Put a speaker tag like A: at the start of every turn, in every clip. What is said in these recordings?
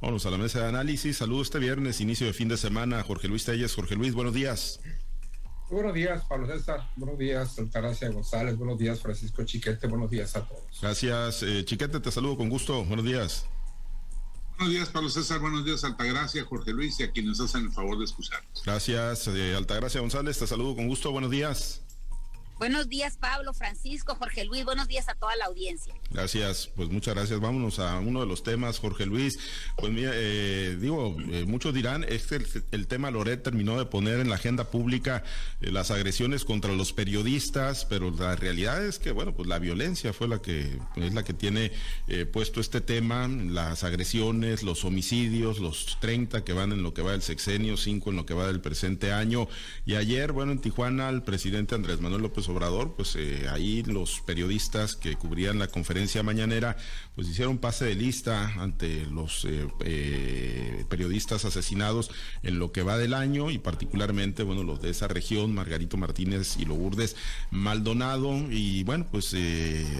A: Vamos a la mesa de análisis. Saludos este viernes, inicio de fin de semana. Jorge Luis Telles. Jorge Luis, buenos días.
B: Buenos días, Pablo César. Buenos días, Altagracia González. Buenos días, Francisco Chiquete. Buenos días a todos.
A: Gracias, eh, Chiquete. Te saludo con gusto. Buenos días.
C: Buenos días, Pablo César. Buenos días, Altagracia, Jorge Luis y a quienes hacen el favor de escucharnos.
A: Gracias, eh, Altagracia González. Te saludo con gusto. Buenos días.
D: Buenos días, Pablo, Francisco, Jorge Luis. Buenos días a toda la audiencia.
A: Gracias, pues muchas gracias. Vámonos a uno de los temas, Jorge Luis. Pues mira, eh, digo, eh, muchos dirán, este el, tema Loret terminó de poner en la agenda pública eh, las agresiones contra los periodistas, pero la realidad es que, bueno, pues la violencia fue la que es la que tiene eh, puesto este tema, las agresiones, los homicidios, los 30 que van en lo que va del sexenio, 5 en lo que va del presente año. Y ayer, bueno, en Tijuana, el presidente Andrés Manuel López Obrador, pues eh, ahí los periodistas que cubrían la conferencia mañanera, pues hicieron pase de lista ante los eh, eh, periodistas asesinados en lo que va del año y particularmente, bueno, los de esa región, Margarito Martínez y Lourdes Maldonado. Y bueno, pues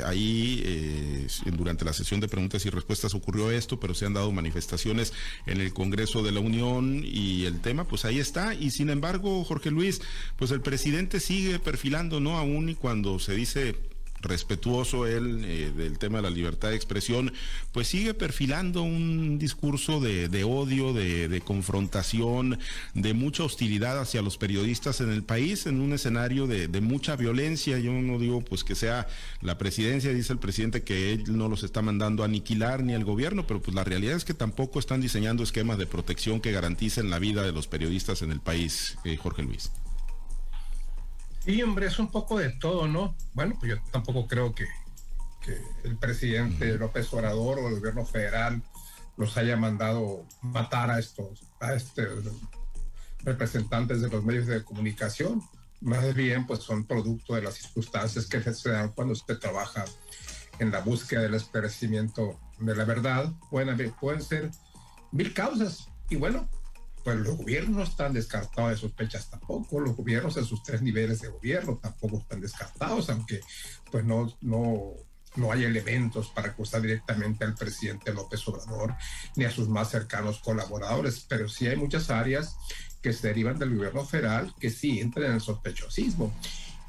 A: ahí durante la sesión de preguntas y respuestas ocurrió esto, pero se han dado manifestaciones en el Congreso de la Unión y el tema, pues ahí está. Y sin embargo, Jorge Luis, pues el presidente sigue perfilando, ¿no? Aún y cuando se dice respetuoso él eh, del tema de la libertad de expresión, pues sigue perfilando un discurso de, odio, de, confrontación, de mucha hostilidad hacia los periodistas en el país, en un escenario de, mucha violencia. Yo no digo pues que sea la presidencia, dice el presidente que él no los está mandando a aniquilar ni el gobierno, pero pues la realidad es que tampoco están diseñando esquemas de protección que garanticen la vida de los periodistas en el país, eh, Jorge Luis.
B: Sí, hombre, es un poco de todo, ¿no? Bueno, pues yo tampoco creo que, que el presidente López Obrador o el gobierno federal los haya mandado matar a estos, a estos representantes de los medios de comunicación. Más bien, pues son producto de las circunstancias que se dan cuando usted trabaja en la búsqueda del esclarecimiento de la verdad. Pueden, pueden ser mil causas. Y bueno, pues los gobiernos no están descartados de sospechas tampoco, los gobiernos en sus tres niveles de gobierno tampoco están descartados, aunque pues no, no, no hay elementos para acusar directamente al presidente López Obrador ni a sus más cercanos colaboradores, pero sí hay muchas áreas que se derivan del gobierno federal que sí entran en el sospechosismo.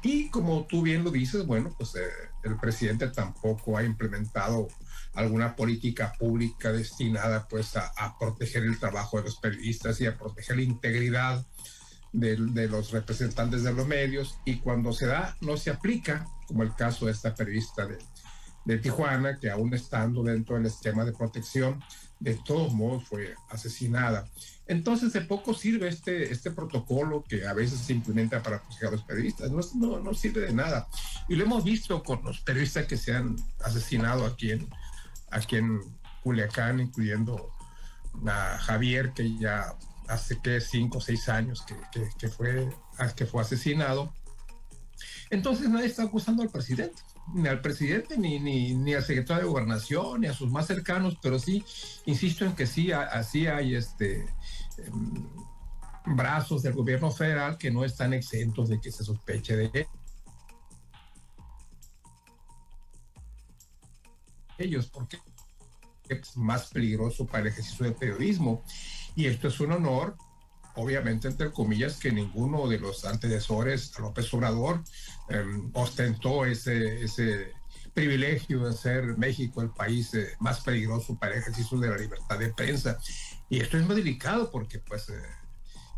B: Y como tú bien lo dices, bueno, pues eh, el presidente tampoco ha implementado alguna política pública destinada pues a, a, proteger el trabajo de los periodistas y a proteger la integridad de, de, los representantes de los medios y cuando se da no se aplica, como el caso de esta periodista de, de Tijuana, que aún estando dentro del esquema de protección, de todos modos fue asesinada. Entonces, de poco sirve este, este protocolo que a veces se implementa para proteger a los periodistas. No, no, no sirve de nada. Y lo hemos visto con los periodistas que se han asesinado aquí en, aquí en Culiacán, incluyendo a Javier, que ya hace que cinco o seis años que, fue, que fue asesinado. Entonces nadie está acusando al presidente, ni al presidente, ni, ni, ni, al secretario de gobernación, ni a sus más cercanos, pero sí, insisto en que sí, así hay este eh, brazos del gobierno federal que no están exentos de que se sospeche de ellos, porque es más peligroso para el ejercicio del periodismo. Y esto es un honor, obviamente, entre comillas, que ninguno de los antecesores a López Obrador eh, ostentó ese, ese privilegio de ser México el país eh, más peligroso para el ejercicio de la libertad de prensa. Y esto es muy delicado porque, pues, eh,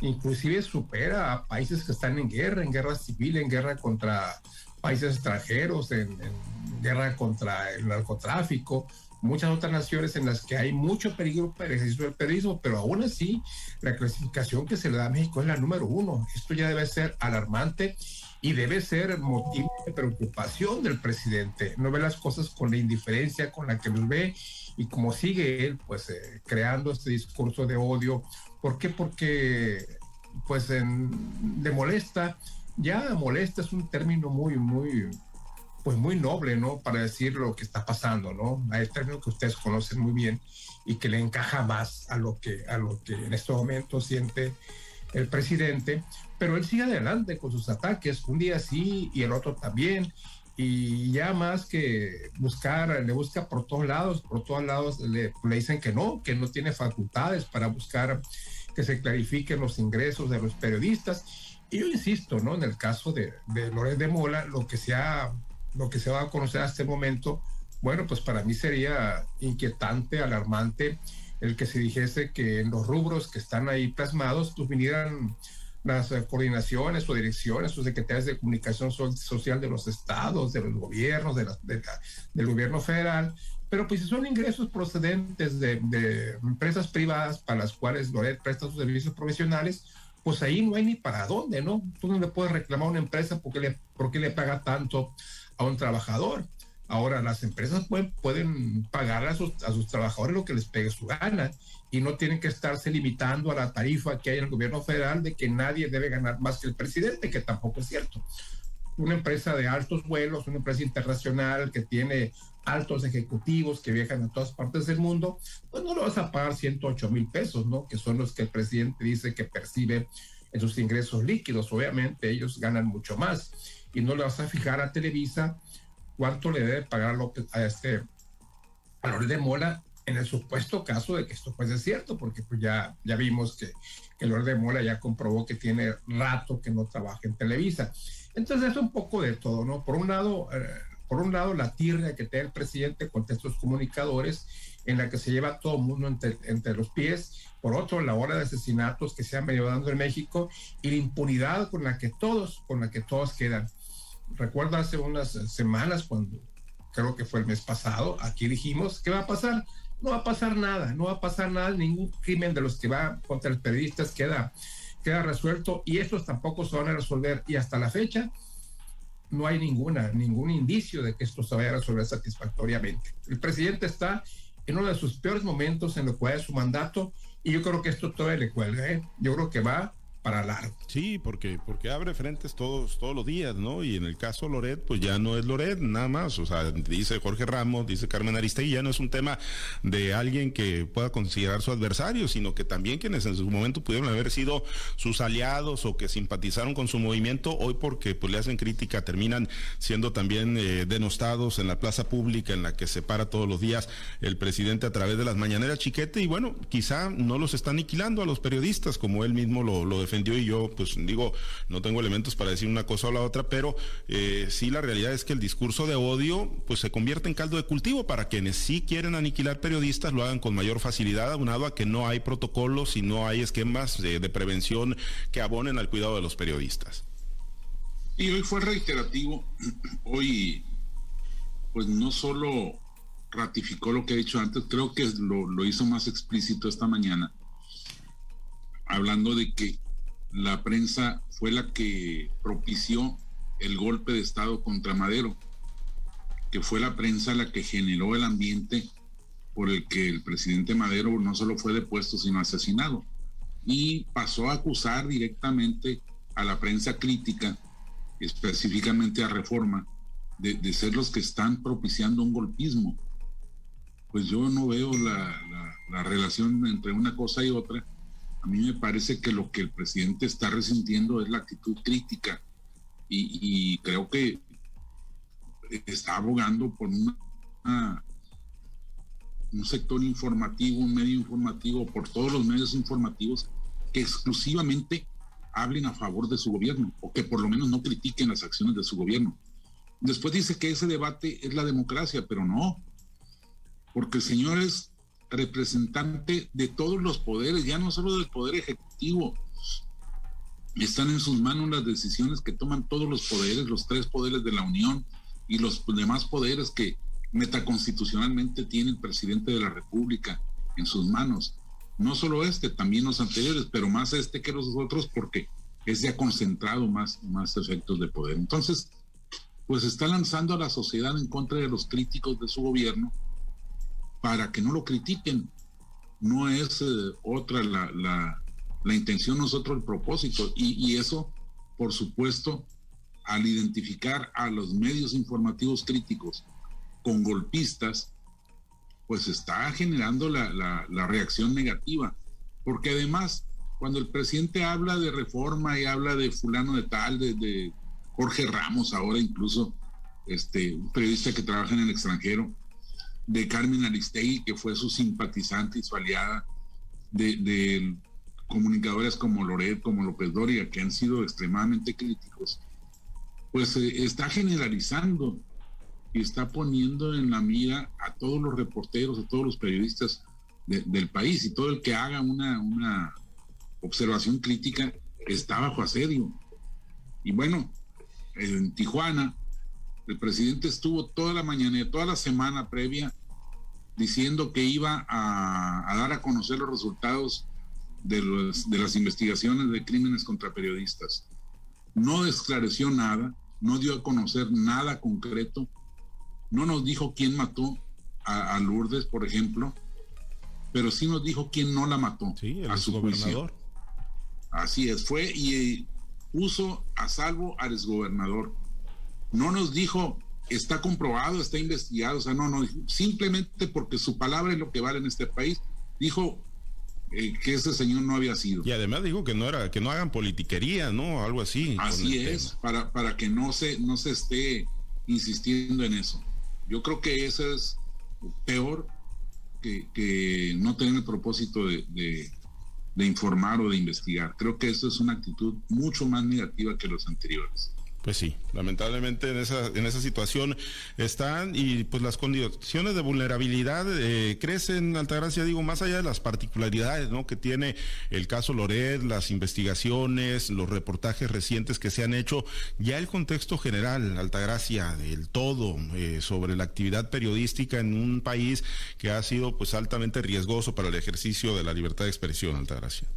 B: inclusive supera a países que están en guerra, en guerra civil, en guerra contra países extranjeros, en, en guerra contra el narcotráfico, muchas otras naciones en las que hay mucho peligro para el ejercicio del periodismo, pero aún así la clasificación que se le da a México es la número uno. Esto ya debe ser alarmante y debe ser motivo de preocupación del presidente. No ve las cosas con la indiferencia con la que los ve y como sigue él, pues eh, creando este discurso de odio. ¿Por qué? Porque pues en, de molesta, ya molesta es un término muy, muy, pues muy noble, ¿no? Para decir lo que está pasando, ¿no? Hay término que ustedes conocen muy bien y que le encaja más a lo que, a lo que en estos momentos siente el presidente, pero él sigue adelante con sus ataques, un día sí y el otro también, y ya más que buscar, le busca por todos lados, por todos lados le, le, dicen que no, que no tiene facultades para buscar que se clarifiquen los ingresos de los periodistas. Y yo insisto, ¿no? En el caso de, de Loret de Mola, lo que, se ha, lo que se va a conocer hasta este momento, bueno, pues para mí sería inquietante, alarmante, el que se dijese que en los rubros que están ahí plasmados, pues vinieran las eh, coordinaciones o direcciones o secretarias de comunicación social de los estados, de los gobiernos, de la, del gobierno federal, pero pues son ingresos procedentes de, de, empresas privadas para las cuales Loret presta sus servicios profesionales, pues ahí no hay ni para dónde, ¿no? Tú no le puedes reclamar a una empresa porque le, porque le paga tanto a un trabajador. Ahora, las empresas pueden, pagar a sus, a sus trabajadores lo que les pegue su gana y no tienen que estarse limitando a la tarifa que hay en el gobierno federal de que nadie debe ganar más que el presidente, que tampoco es cierto. Una empresa de altos vuelos, una empresa internacional que tiene altos ejecutivos que viajan a todas partes del mundo, pues no lo vas a pagar 108 mil pesos, ¿no? Que son los que el presidente dice que percibe en sus ingresos líquidos. Obviamente ellos ganan mucho más y no le vas a fijar a Televisa cuánto le debe pagar a este a de Mola en el supuesto caso de que esto fuese cierto, porque pues ya, ya vimos que, que Lord de Mola ya comprobó que tiene rato que no trabaja en Televisa. Entonces es un poco de todo, ¿no? Por un lado, eh, por un lado la tirria que tiene el presidente con estos comunicadores, en la que se lleva todo el mundo entre, los pies, por otro, la ola de asesinatos que se han venido dando en México y la impunidad con la que todos, con la que todos quedan. Recuerdo hace unas semanas cuando creo que fue el mes pasado, aquí dijimos, ¿qué va a pasar? no va a pasar nada, no va a pasar nada, ningún crimen de los que va contra los periodistas queda, queda resuelto y estos tampoco se van a resolver y hasta la fecha no hay ninguna, ningún indicio de que esto se vaya a resolver satisfactoriamente. El presidente está en uno de sus peores momentos en lo cual es su mandato y yo creo que esto todavía le cuelga, ¿eh? yo creo que va
A: Sí, porque, porque abre frentes todos, todos los días, ¿no? Y en el caso Loret, pues ya no es Loret, nada más. O sea, dice Jorge Ramos, dice Carmen Aristegui, ya no es un tema de alguien que pueda considerar su adversario, sino que también quienes en su momento pudieron haber sido sus aliados o que simpatizaron con su movimiento, hoy porque pues le hacen crítica, terminan siendo también eh, denostados en la plaza pública en la que se para todos los días el presidente a través de las mañaneras chiquete y bueno, quizá no los está aniquilando a los periodistas como él mismo lo, lo y yo, pues digo, no tengo elementos para decir una cosa o la otra, pero eh, sí la realidad es que el discurso de odio pues se convierte en caldo de cultivo para quienes sí quieren aniquilar periodistas, lo hagan con mayor facilidad, aunado a que no hay protocolos y no hay esquemas de, prevención que abonen al cuidado de los periodistas.
C: Y hoy fue reiterativo, hoy pues no solo ratificó lo que he dicho antes, creo que lo, lo hizo más explícito esta mañana, hablando de que la prensa fue la que propició el golpe de Estado contra Madero, que fue la prensa la que generó el ambiente por el que el presidente Madero no solo fue depuesto, sino asesinado. Y pasó a acusar directamente a la prensa crítica, específicamente a Reforma, de, ser los que están propiciando un golpismo. Pues yo no veo la, la relación entre una cosa y otra a mí me parece que lo que el presidente está resintiendo es la actitud crítica y, creo que está abogando por un sector informativo, un medio informativo, por todos los medios informativos que exclusivamente hablen a favor de su gobierno o que por lo menos no critiquen las acciones de su gobierno. Después dice que ese debate es la democracia, pero no, porque señores, representante de todos los poderes, ya no solo del poder ejecutivo. Están en sus manos las decisiones que toman todos los poderes, los tres poderes de la Unión y los demás poderes que metaconstitucionalmente tiene el presidente de la República en sus manos. No solo este, también los anteriores, pero más este que los otros porque es ya concentrado más, más efectos de poder. Entonces, pues está lanzando a la sociedad en contra de los críticos de su gobierno para que no lo critiquen. No es eh, otra la, la, intención, nosotros el propósito. Y, y, eso, por supuesto, al identificar a los medios informativos críticos con golpistas, pues está generando la, la, reacción negativa. Porque además, cuando el presidente habla de reforma y habla de fulano de tal, de, de Jorge Ramos ahora incluso, este, un periodista que trabaja en el extranjero, de Carmen Aristegui, que fue su simpatizante y su aliada, de, comunicadores como Loret, como López Doria, que han sido extremadamente críticos, pues eh, está generalizando y está poniendo en la mira a todos los reporteros, a todos los periodistas del país y todo el que haga una, una observación crítica está bajo asedio. Y bueno, en Tijuana, el presidente estuvo toda la mañana, y toda la semana previa, diciendo que iba a, dar a conocer los resultados de, de las investigaciones de crímenes contra periodistas. No esclareció nada, no dio a conocer nada concreto, no nos dijo quién mató a, Lourdes, por ejemplo, pero sí nos dijo quién no la mató
A: a su gobernador.
C: Así es, fue y puso a salvo al exgobernador. No nos dijo, está comprobado, está investigado, o sea, no, no, simplemente porque su palabra es lo que vale en este país, dijo eh, que ese señor no había sido.
A: Y además dijo que no era, que no hagan politiquería, ¿no? Algo así.
C: Así es, para, para que no se, no se esté insistiendo en eso. Yo creo que eso es peor que, no tener el propósito de, de informar o de investigar. Creo que eso es una actitud mucho más negativa que los anteriores.
A: Pues sí, lamentablemente en esa, en esa situación están y pues las condiciones de vulnerabilidad eh, crecen, Altagracia, digo, más allá de las particularidades ¿no? que tiene el caso Loret, las investigaciones, los reportajes recientes que se han hecho, ya el contexto general, Altagracia, del todo eh, sobre la actividad periodística en un país que ha sido pues altamente riesgoso para el ejercicio de la libertad de expresión, Altagracia.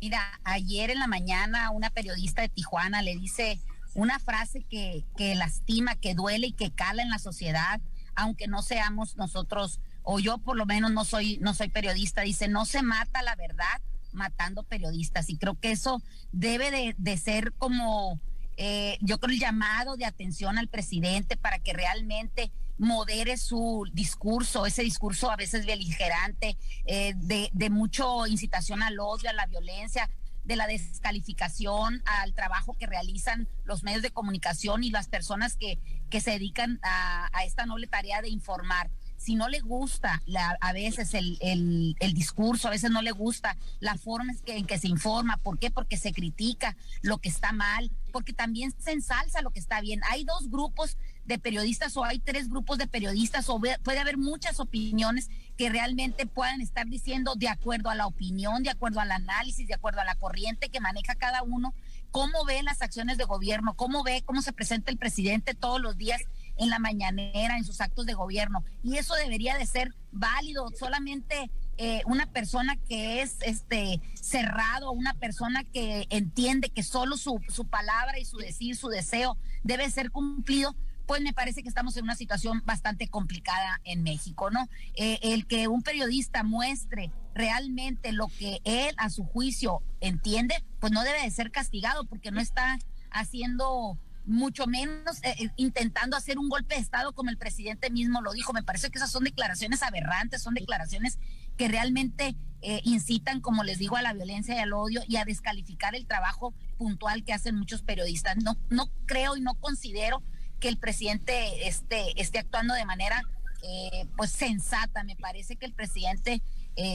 D: Mira, ayer en la mañana una periodista de Tijuana le dice una frase que, que lastima, que duele y que cala en la sociedad, aunque no seamos nosotros, o yo por lo menos no soy, no soy periodista, dice, no se mata la verdad matando periodistas. Y creo que eso debe de, de ser como, eh, yo creo, el llamado de atención al presidente para que realmente modere su discurso, ese discurso a veces beligerante, eh, de, de mucho incitación al odio, a la violencia, de la descalificación al trabajo que realizan los medios de comunicación y las personas que, que se dedican a, a esta noble tarea de informar si no le gusta la, a veces el, el, el, discurso, a veces no le gusta la forma en que se informa. ¿Por qué? Porque se critica lo que está mal, porque también se ensalza lo que está bien. Hay dos grupos de periodistas o hay tres grupos de periodistas o puede haber muchas opiniones que realmente puedan estar diciendo de acuerdo a la opinión, de acuerdo al análisis, de acuerdo a la corriente que maneja cada uno, cómo ve las acciones de gobierno, cómo ve cómo se presenta el presidente todos los días en la mañanera, en sus actos de gobierno. Y eso debería de ser válido. Solamente eh, una persona que es este cerrado, una persona que entiende que solo su, su palabra y su decir, su deseo debe ser cumplido, pues me parece que estamos en una situación bastante complicada en México, ¿no? Eh, el que un periodista muestre realmente lo que él a su juicio entiende, pues no debe de ser castigado porque no está haciendo mucho menos eh, eh, intentando hacer un golpe de Estado como el presidente mismo lo dijo. Me parece que esas son declaraciones aberrantes, son declaraciones que realmente eh, incitan, como les digo, a la violencia y al odio y a descalificar el trabajo puntual que hacen muchos periodistas. No, no creo y no considero que el presidente esté, esté actuando de manera pues sensata. Me parece que el presidente,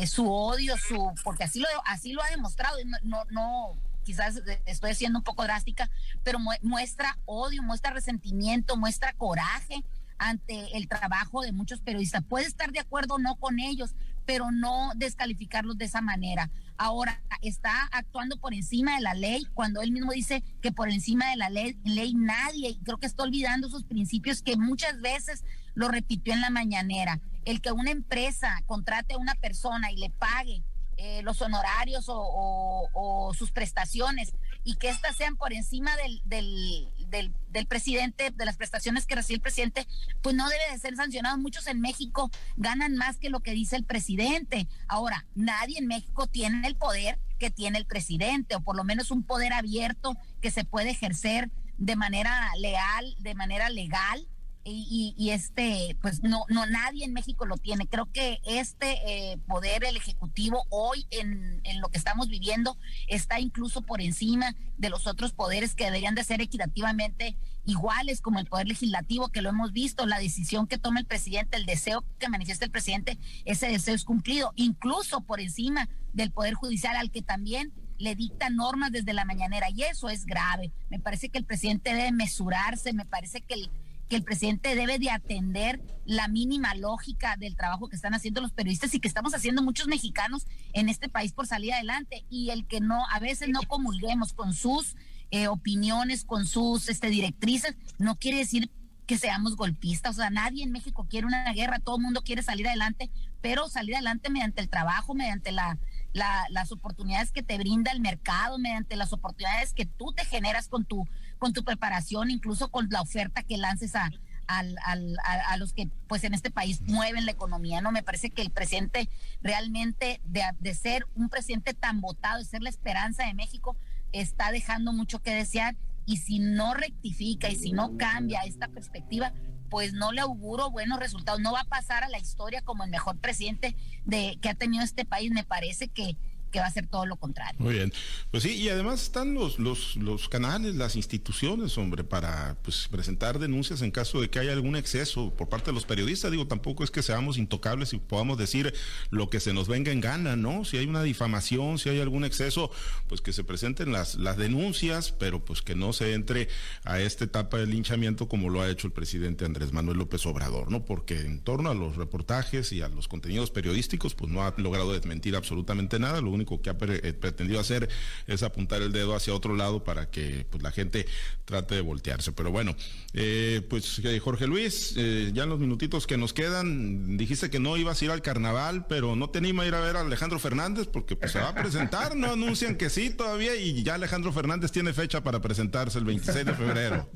D: su odio, su, porque así lo, así lo ha demostrado, no, no quizás estoy siendo un poco drástica, pero muestra odio, muestra resentimiento, muestra coraje ante el trabajo de muchos periodistas. Puede estar de acuerdo o no con ellos, pero no descalificarlos de esa manera. Ahora, está actuando por encima de la ley cuando él mismo dice que por encima de la ley, ley nadie, creo que está olvidando esos principios que muchas veces lo repitió en la mañanera. El que una empresa contrate a una persona y le pague eh, los honorarios o, sus prestaciones y que éstas sean por encima del, del, del, presidente, de las prestaciones que recibe el presidente, pues no debe de ser sancionado. Muchos en México ganan más que lo que dice el presidente. Ahora, nadie en México tiene el poder que tiene el presidente, o por lo menos un poder abierto que se puede ejercer de manera leal, de manera legal y, este, pues no, no, nadie en México lo tiene. Creo que este eh, poder, el Ejecutivo, hoy en, lo que estamos viviendo, está incluso por encima de los otros poderes que deberían de ser equitativamente iguales, como el Poder Legislativo, que lo hemos visto, la decisión que toma el presidente, el deseo que manifiesta el presidente, ese deseo es cumplido, incluso por encima del Poder Judicial, al que también le dicta normas desde la mañanera, y eso es grave. Me parece que el presidente debe mesurarse, me parece que el que el presidente debe de atender la mínima lógica del trabajo que están haciendo los periodistas y que estamos haciendo muchos mexicanos en este país por salir adelante. Y el que no a veces no comulguemos con sus eh, opiniones, con sus este, directrices, no quiere decir que seamos golpistas, o sea, nadie en México quiere una guerra, todo el mundo quiere salir adelante, pero salir adelante mediante el trabajo, mediante la, las oportunidades que te brinda el mercado, mediante las oportunidades que tú te generas con tu con tu preparación, incluso con la oferta que lances a, a, los que pues en este país mueven la economía, ¿no? Me parece que el presidente realmente de, de, ser un presidente tan votado, de ser la esperanza de México, está dejando mucho que desear y si no rectifica y si no cambia esta perspectiva, pues no le auguro buenos resultados. No va a pasar a la historia como el mejor presidente de que ha tenido este país. Me parece que que va a ser todo lo contrario.
A: Muy bien. Pues sí, y además están los, los, los canales, las instituciones, hombre, para pues, presentar denuncias en caso de que haya algún exceso por parte de los periodistas. Digo, tampoco es que seamos intocables y podamos decir lo que se nos venga en gana, ¿no? Si hay una difamación, si hay algún exceso, pues que se presenten las, las denuncias, pero pues que no se entre a esta etapa del linchamiento como lo ha hecho el presidente Andrés Manuel López Obrador, ¿no? Porque en torno a los reportajes y a los contenidos periodísticos, pues no ha logrado desmentir absolutamente nada. Lo único que ha eh, pretendido hacer es apuntar el dedo hacia otro lado para que pues, la gente trate de voltearse. Pero bueno, eh, pues eh, Jorge Luis, ya en los minutitos que nos quedan, dijiste que no ibas a ir al carnaval, pero no te anima a ir a ver a Alejandro Fernández porque pues, se va a presentar, no anuncian que sí todavía y ya Alejandro Fernández tiene fecha para presentarse el 26 de febrero.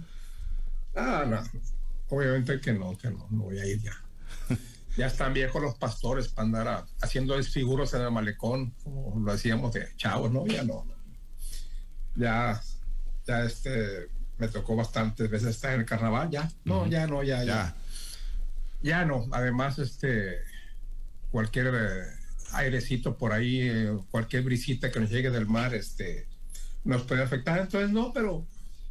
B: Ah, no, obviamente que no, que no, no voy a ir ya ya están viejos los pastores para andar haciendo desfiguros en el malecón, como lo hacíamos de chavos, ¿no? Ya no. Ya, ya este, me tocó bastantes veces estar en el carnaval, ya. No, ya no, ya, ya, ya. no. Además, este, cualquier eh, airecito por ahí, eh, cualquier brisita que nos llegue del mar, este, nos puede afectar. Entonces, no, pero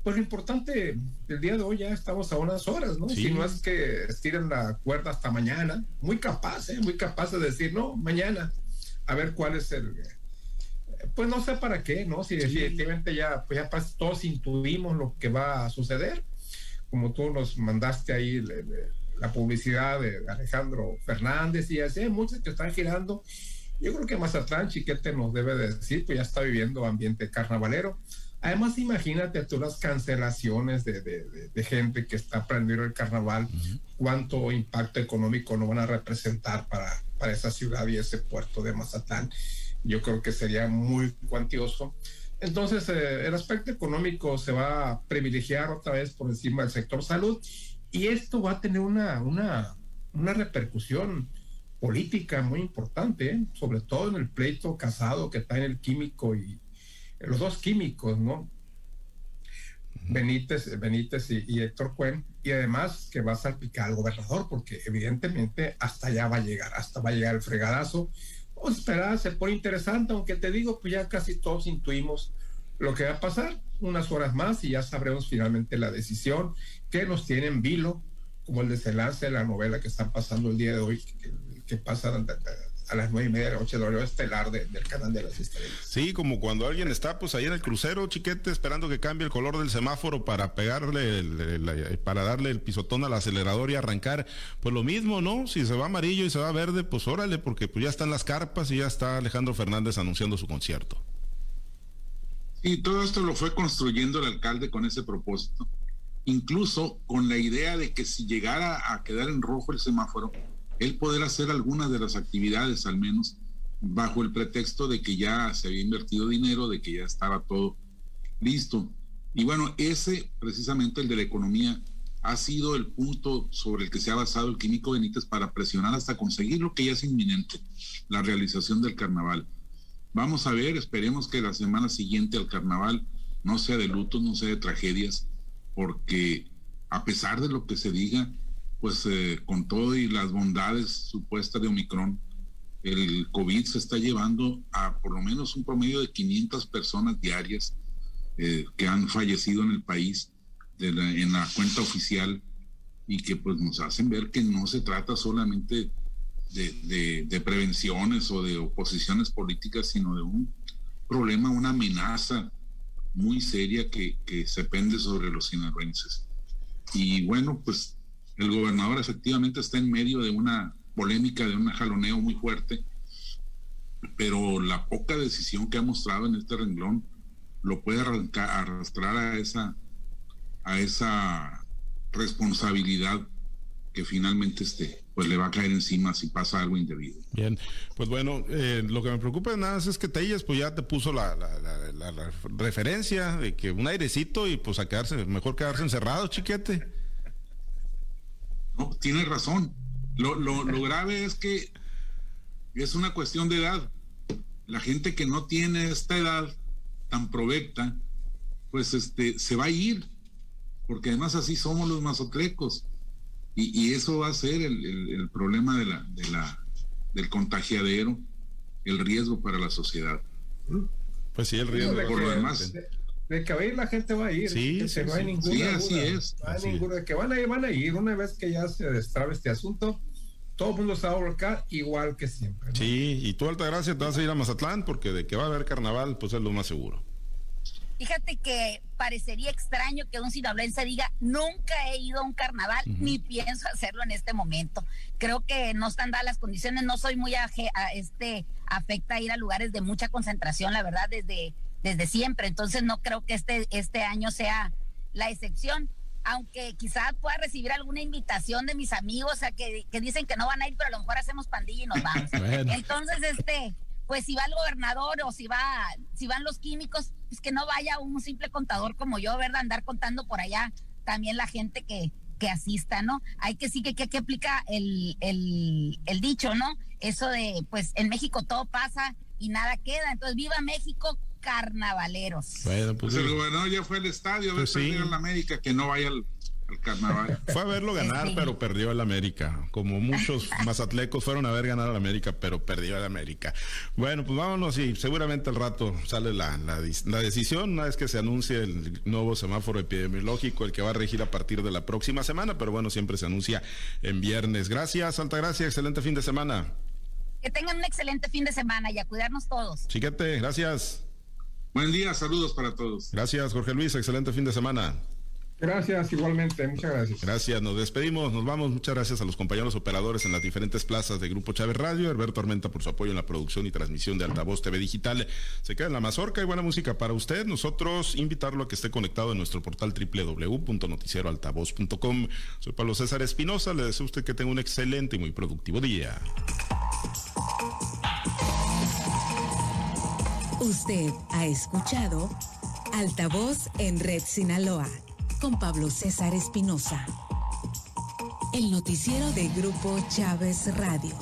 B: pues lo importante, el día de hoy ya estamos a unas horas, ¿no? Si no es que estiren la cuerda hasta mañana, muy capaz, ¿eh? Muy capaz de decir, no, mañana, a ver cuál es el... Eh, pues no sé para qué, ¿no? Si definitivamente ya, pues ya todos intuimos lo que va a suceder, como tú nos mandaste ahí la publicidad de Alejandro Fernández y así hay muchos que están girando. Yo creo que Mazatlán, Chiquete nos debe decir, pues ya está viviendo ambiente carnavalero Además, imagínate tú las cancelaciones de, gente que está aprendiendo el carnaval, cuánto impacto económico no van a representar para, para esa ciudad y ese puerto de Mazatlán. Yo creo que sería muy cuantioso. Entonces, eh, el aspecto económico se va a privilegiar otra vez por encima del sector salud y esto va a tener una, una, una repercusión política muy importante, ¿eh? sobre todo en el pleito casado que está en el químico y, los dos químicos, ¿no? Benítez, Benítez y, Héctor Cuen, y además que va a salpicar al gobernador, porque evidentemente hasta allá va a llegar, hasta va a llegar el fregadazo. Vamos a esperar, se pone interesante, aunque te digo, pues ya casi todos intuimos lo que va a pasar, unas horas más y ya sabremos finalmente la decisión que nos tiene en vilo, como el desenlace de la novela que están pasando el día de hoy, que, que pasa a las nueve y media de la noche, el horario estelar del canal de las estrellas.
A: Sí, como cuando alguien está pues ahí en el crucero, chiquete, esperando que cambie el color del semáforo para pegarle, para darle el pisotón al acelerador y arrancar. Pues lo mismo, ¿no? Si se va amarillo y se va verde, pues órale, porque pues ya están las carpas y ya está Alejandro Fernández anunciando su concierto.
C: Y todo esto lo fue construyendo el alcalde con ese propósito, incluso con la idea de que si llegara a quedar en rojo el semáforo, él poder hacer algunas de las actividades al menos bajo el pretexto de que ya se había invertido dinero, de que ya estaba todo listo. Y bueno, ese precisamente el de la economía ha sido el punto sobre el que se ha basado el químico Benítez para presionar hasta conseguir lo que ya es inminente, la realización del carnaval. Vamos a ver, esperemos que la semana siguiente al carnaval no sea de luto, no sea de tragedias, porque a pesar de lo que se diga, pues eh, con todo y las bondades supuestas de Omicron, el COVID se está llevando a por lo menos un promedio de 500 personas diarias eh, que han fallecido en el país en la cuenta oficial y que pues nos hacen ver que no se trata solamente de, prevenciones o de oposiciones políticas, sino de un problema, una amenaza muy seria que, se pende sobre los sinaloenses. Y bueno, pues el gobernador efectivamente está en medio de una polémica, de un jaloneo muy fuerte, pero la poca decisión que ha mostrado en este renglón lo puede arrancar, arrastrar a esa, a esa responsabilidad que finalmente este, pues le va a caer encima si pasa algo indebido.
A: Bien, pues bueno, eh, lo que me preocupa nada más es que Telles pues ya te puso la, referencia de que un airecito y pues a quedarse, mejor quedarse encerrado, chiquete.
C: No, tiene razón. Lo, lo, lo grave es que es una cuestión de edad. La gente que no tiene esta edad tan provecta, pues este, se va a ir, porque además así somos los mazotlecos. Y, eso va a ser el, problema de la, de la, del contagiadero, el riesgo para la sociedad.
A: Pues sí, el riesgo.
B: Por lo demás. De, que va a ir la gente va a ir.
A: Sí,
B: sí, no hay ninguna
C: sí, así es.
B: No hay de que van a ir, van a ir. Una vez que ya se destrabe este asunto, todo el mundo se va a volcar igual que siempre.
A: Sí, y tú, Altagracia, te vas a ir a Mazatlán porque de que va a haber carnaval, pues es lo más seguro.
D: Fíjate que parecería extraño que un sinaloense diga, nunca he ido a un carnaval, ni pienso hacerlo en este momento. Creo que no están dadas las condiciones, no soy muy a, este, afecta a ir a lugares de mucha concentración, la verdad, desde, desde siempre. Entonces no creo que este, este año sea la excepción. Aunque quizás pueda recibir alguna invitación de mis amigos, o sea, que, que dicen que no van a ir, pero a lo mejor hacemos pandilla y nos vamos. Entonces, este, pues si va el gobernador o si va, si van los químicos, pues que no vaya un simple contador como yo, ¿verdad? Andar contando por allá también la gente que, que asista, ¿no? Hay que sí que, que, aplica el, el, el, dicho, ¿no? Eso de, pues en México todo pasa y nada queda. Entonces, viva México, carnavaleros.
C: Bueno, pues, pues el gobernador ya fue al estadio, a ver pues en América, que no vaya al carnaval.
A: Fue a verlo ganar, pero perdió el América. Como muchos mazatlecos fueron a ver ganar al América, pero perdió el América. Bueno, pues vámonos y seguramente al rato sale la, la, decisión, una vez que se anuncie el nuevo semáforo epidemiológico, el que va a regir a partir de la próxima semana, pero bueno, siempre se anuncia en viernes. Gracias, Altagracia, excelente fin de semana.
D: Que tengan un excelente fin de semana y a cuidarnos todos.
A: Chiquete, gracias.
C: Buen día, saludos para todos.
A: Gracias, Jorge Luis, excelente fin de semana.
B: Gracias, igualmente, muchas gracias.
A: Gracias, nos despedimos, nos vamos. Muchas gracias a los compañeros operadores en las diferentes plazas de Grupo Chávez Radio, Alberto Armenta por su apoyo en la producción y transmisión de Altavoz TV Digital. Se queda en la mazorca y buena música para usted. Nosotros invitarlo a que esté conectado en nuestro portal www.noticieroaltavoz.com. Soy Pablo César Espinosa, le deseo a usted que tenga un excelente y muy productivo día.
E: Usted ha escuchado Altavoz en Red Sinaloa con Pablo César Espinosa. El noticiero de Grupo Chávez Radio.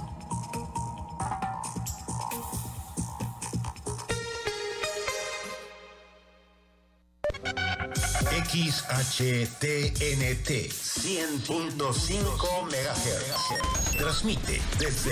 F: XHTNT 100.5 MHz. Transmite desde